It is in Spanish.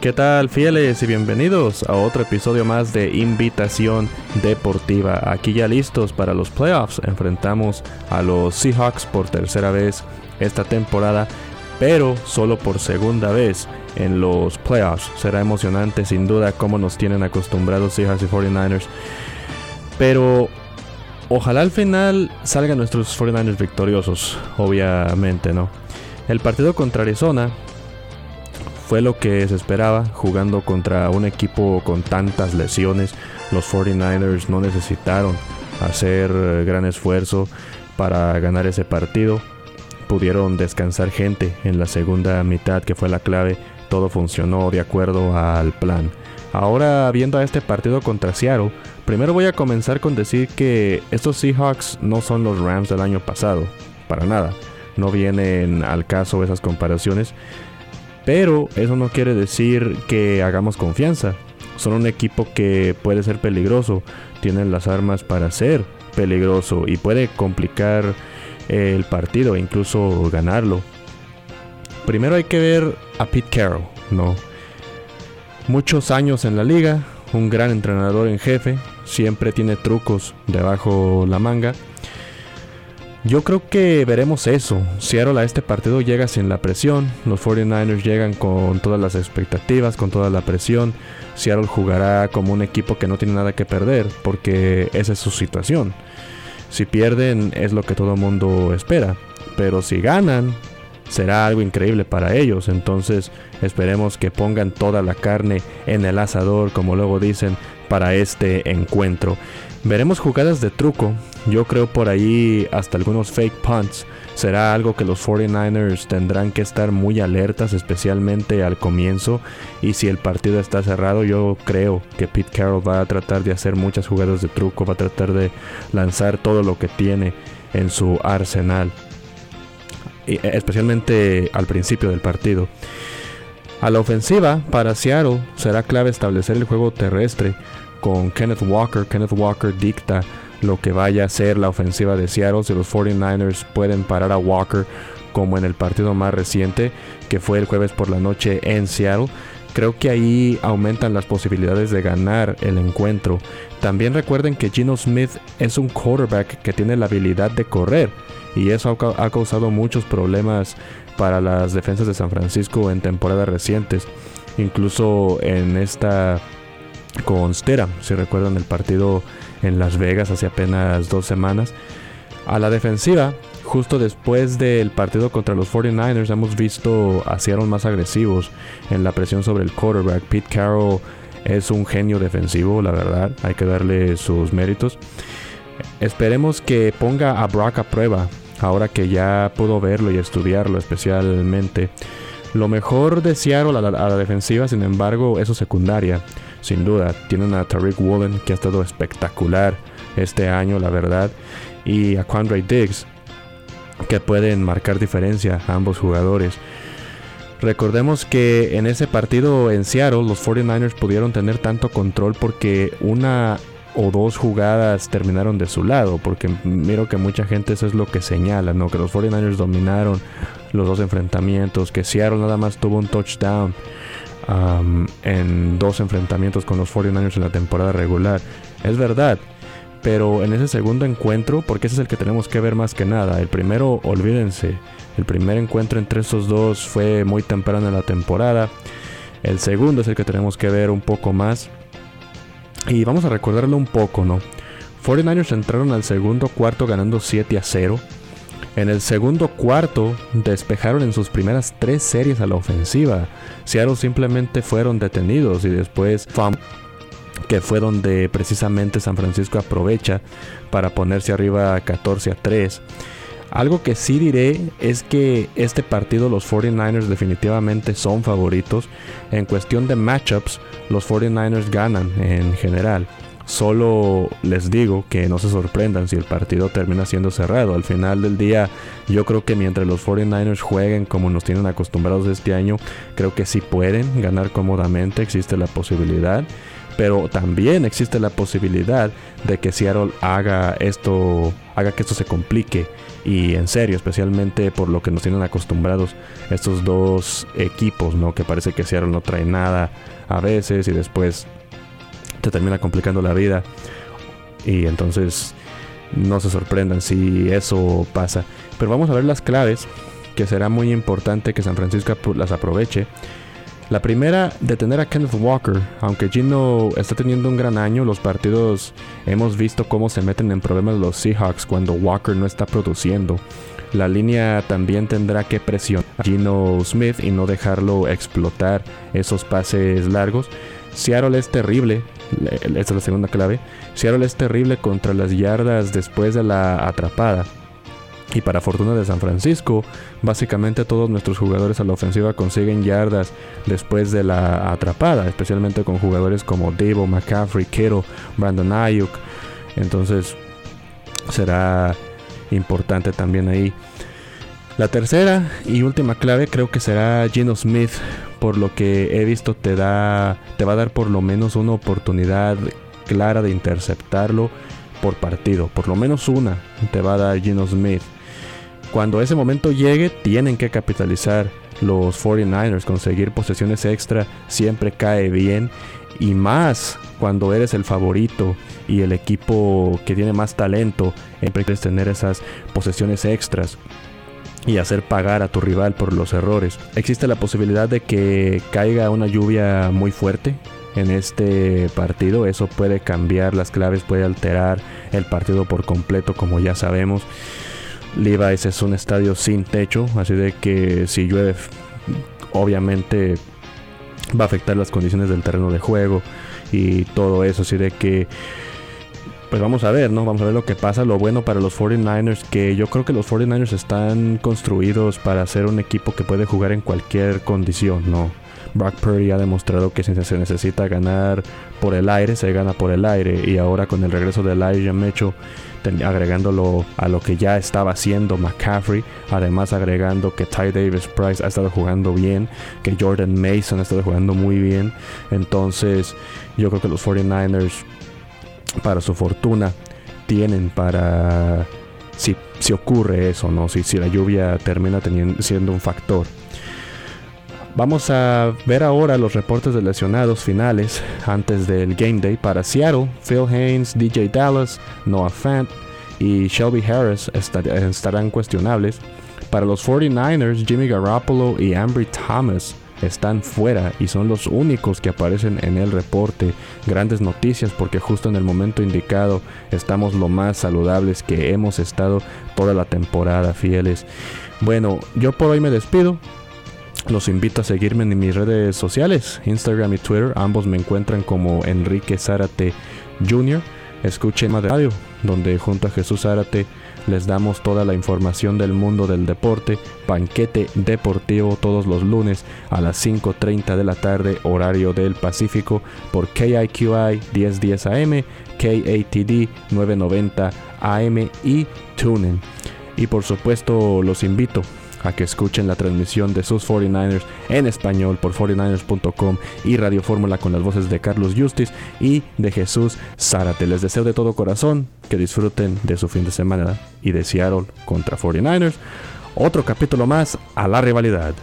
¿Qué tal fieles y bienvenidos a otro episodio más de Invitación Deportiva? Aquí ya listos para los playoffs. Enfrentamos a los Seahawks por tercera vez esta temporada, pero solo por segunda vez en los playoffs. Será emocionante sin duda como nos tienen acostumbrados Seahawks y 49ers. Pero ojalá al final salgan nuestros 49ers victoriosos, obviamente, ¿no? El partido contra Arizona fue lo que se esperaba jugando contra un equipo con tantas lesiones. Los 49ers no necesitaron hacer gran esfuerzo para ganar ese partido. Pudieron descansar gente en la segunda mitad que fue la clave. Todo funcionó de acuerdo al plan. Ahora viendo a este partido contra Seattle, primero voy a comenzar con decir que estos Seahawks no son los Rams del año pasado, para nada. No vienen al caso esas comparaciones. Pero eso no quiere decir que hagamos confianza. Son un equipo que puede ser peligroso, tienen las armas para ser peligroso y puede complicar el partido e incluso ganarlo. Primero hay que ver a Pete Carroll, ¿no? Muchos años en la liga, un gran entrenador en jefe, siempre tiene trucos debajo la manga yo creo que veremos eso. Seattle a este partido llega sin la presión. Los 49ers llegan con todas las expectativas, con toda la presión. Seattle jugará como un equipo que no tiene nada que perder, porque esa es su situación. Si pierden es lo que todo el mundo espera. Pero si ganan, será algo increíble para ellos. Entonces esperemos que pongan toda la carne en el asador, como luego dicen, para este encuentro. Veremos jugadas de truco. Yo creo por ahí hasta algunos fake punts. Será algo que los 49ers tendrán que estar muy alertas, especialmente al comienzo. Y si el partido está cerrado, yo creo que Pete Carroll va a tratar de hacer muchas jugadas de truco, va a tratar de lanzar todo lo que tiene en su arsenal. E, especialmente al principio del partido. A la ofensiva, para Seattle, será clave establecer el juego terrestre con Kenneth Walker. Kenneth Walker dicta lo que vaya a ser la ofensiva de Seattle. Si los 49ers pueden parar a Walker como en el partido más reciente, que fue el jueves por la noche en Seattle, creo que ahí aumentan las posibilidades de ganar el encuentro. También recuerden que Gino Smith es un quarterback que tiene la habilidad de correr y eso ha causado muchos problemas para las defensas de San Francisco en temporadas recientes. Incluso en esta con Stera, si recuerdan el partido en Las Vegas hace apenas dos semanas. A la defensiva, justo después del partido contra los 49ers, hemos visto a Seattle más agresivos en la presión sobre el quarterback. Pete Carroll es un genio defensivo, la verdad, hay que darle sus méritos. Esperemos que ponga a Brock a prueba, ahora que ya pudo verlo y estudiarlo especialmente. Lo mejor de Seattle a la, a la defensiva, sin embargo, es su secundaria sin duda. Tienen a Tariq Woolen, que ha estado espectacular este año, la verdad. Y a Quandre Diggs, que pueden marcar diferencia a ambos jugadores. Recordemos que en ese partido en Seattle los 49ers pudieron tener tanto control porque una o dos jugadas terminaron de su lado, porque miro que mucha gente eso es lo que señala, ¿no? Que los 49ers dominaron los dos enfrentamientos, que Seattle nada más tuvo un touchdown en dos enfrentamientos con los 49ers en la temporada regular. Es verdad, pero en ese segundo encuentro, porque ese es el que tenemos que ver más que nada, el primero, olvídense, el primer encuentro entre esos dos fue muy temprano en la temporada. El segundo es el que tenemos que ver un poco más. Y vamos a recordarlo un poco, ¿no? 49ers entraron al segundo cuarto ganando 7 a 0. En el segundo cuarto despejaron en sus primeras tres series a la ofensiva. Seattle simplemente fueron detenidos y después que fue donde precisamente San Francisco aprovecha para ponerse arriba 14 a 3. Algo que sí diré es que este partido los 49ers definitivamente son favoritos. En cuestión de matchups, los 49ers ganan en general. Solo les digo que no se sorprendan si el partido termina siendo cerrado. Al final del día, yo creo que mientras los 49ers jueguen como nos tienen acostumbrados este año, creo que sí pueden ganar cómodamente, existe la posibilidad. Pero también existe la posibilidad de que Seattle haga esto, haga que esto se complique y en serio, especialmente por lo que nos tienen acostumbrados estos dos equipos, ¿no? Que parece que Seattle no trae nada a veces y después te termina complicando la vida. Y entonces no se sorprendan si eso pasa. Pero vamos a ver las claves, que será muy importante que San Francisco las aproveche. La primera, detener a Kenneth Walker. Aunque Gino está teniendo un gran año, los partidos hemos visto cómo se meten en problemas los Seahawks cuando Walker no está produciendo. La línea también tendrá que presionar a Gino Smith y no dejarlo explotar esos pases largos. Seattle es terrible, esta es la segunda clave. Seattle es terrible contra las yardas después de la atrapada. Y para fortuna de San Francisco, básicamente todos nuestros jugadores a la ofensiva consiguen yardas después de la atrapada, especialmente con jugadores como Debo, McCaffrey, Kittle, Brandon Ayuk. Entonces será importante también ahí. La tercera y última clave creo que será Gino Smith, por lo que he visto te da te va a dar por lo menos una oportunidad clara de interceptarlo por partido, por lo menos una te va a dar Gino Smith. Cuando ese momento llegue, tienen que capitalizar los 49ers, conseguir posesiones extra siempre cae bien y más cuando eres el favorito y el equipo que tiene más talento, siempre quieres tener esas posesiones extras y hacer pagar a tu rival por los errores. Existe la posibilidad de que caiga una lluvia muy fuerte en este partido. Eso puede cambiar las claves, puede alterar el partido por completo, como ya sabemos. Levi's es un estadio sin techo, así de que si llueve, obviamente va a afectar las condiciones del terreno de juego y todo eso, así de que pues vamos a ver, ¿no? Vamos a ver lo que pasa. Lo bueno para los 49ers, que yo creo que los 49ers están construidos para ser un equipo que puede jugar en cualquier condición, ¿no? Brock Purdy ha demostrado que si se necesita ganar por el aire, se gana por el aire. Y ahora con el regreso de Elijah Mitchell, agregándolo a lo que ya estaba haciendo McCaffrey, además agregando que Ty Davis Price ha estado jugando bien, que Jordan Mason ha estado jugando muy bien. Entonces, yo creo que los 49ers, para su fortuna, tienen para si, si ocurre eso, ¿no? Si, si la lluvia termina siendo un factor. Vamos a ver ahora los reportes de lesionados finales antes del Game Day para Seattle. Phil Haynes, DJ Dallas, Noah Fant y Shelby Harris estarán cuestionables. Para los 49ers, Jimmy Garoppolo y Ambry Thomas están fuera y son los únicos que aparecen en el reporte. Grandes noticias porque justo en el momento indicado estamos lo más saludables que hemos estado toda la temporada, fieles. Bueno, yo por hoy me despido. Los invito a seguirme en mis redes sociales, Instagram y Twitter. Ambos me encuentran como Enrique Zárate Jr. Escuchen más radio, donde junto a Jesús Zárate les damos toda la información del mundo del deporte. Banquete deportivo todos los lunes a las 5.30 de la tarde, horario del Pacífico, por KIQI 1010 AM, KATD 990 AM y TuneIn. Y por supuesto los invito a que escuchen la transmisión de sus 49ers en español por 49ers.com y Radio Fórmula con las voces de Carlos Justis y de Jesús Zárate. Les deseo de todo corazón que disfruten de su fin de semana y de Seattle contra 49ers. Otro capítulo más a la rivalidad.